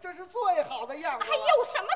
这是最好的样子。还有什么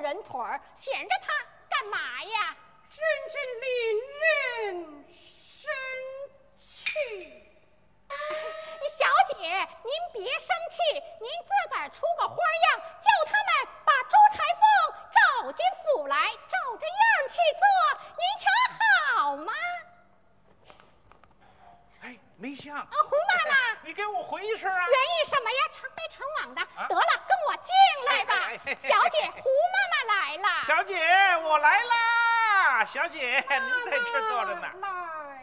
人腿儿，闲着他干嘛呀？真是令人生气。小姐，您别生气，您自个儿出个花样，叫他们把朱裁缝找进府来，照着样去做，您瞧好吗？哎，没像。啊，胡妈妈，你给我回一声啊！愿意什么呀？成来成往的。得了，跟我进来吧。小姐，胡来啦。小姐，我来啦！小姐，您在这坐着呢。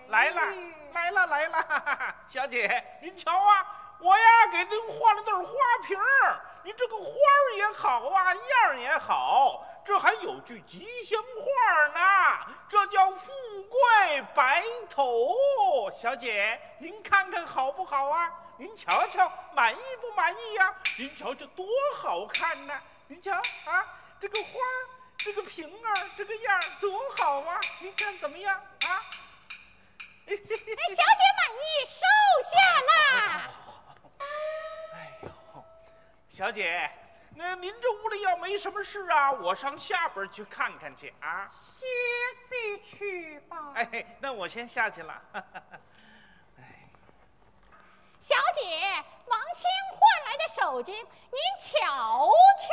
来了。来了来了，小姐，您瞧啊，我呀给您换了对花瓶儿，您这个花儿也好啊，样儿也好，这还有句吉祥话呢，这叫富贵白头。小姐，您看看好不好啊？您瞧瞧，满意不满意呀？您瞧瞧多好看呐！您瞧啊，这个花儿，这个瓶儿，这个样儿多好啊！您看怎么样啊？哎，小姐满意，收下啦。哎呦，小姐，那您这屋里要没什么事啊，我上下边去看看去啊。歇息去吧。哎，那我先下去了。小姐，王清换来的手巾，您瞧瞧。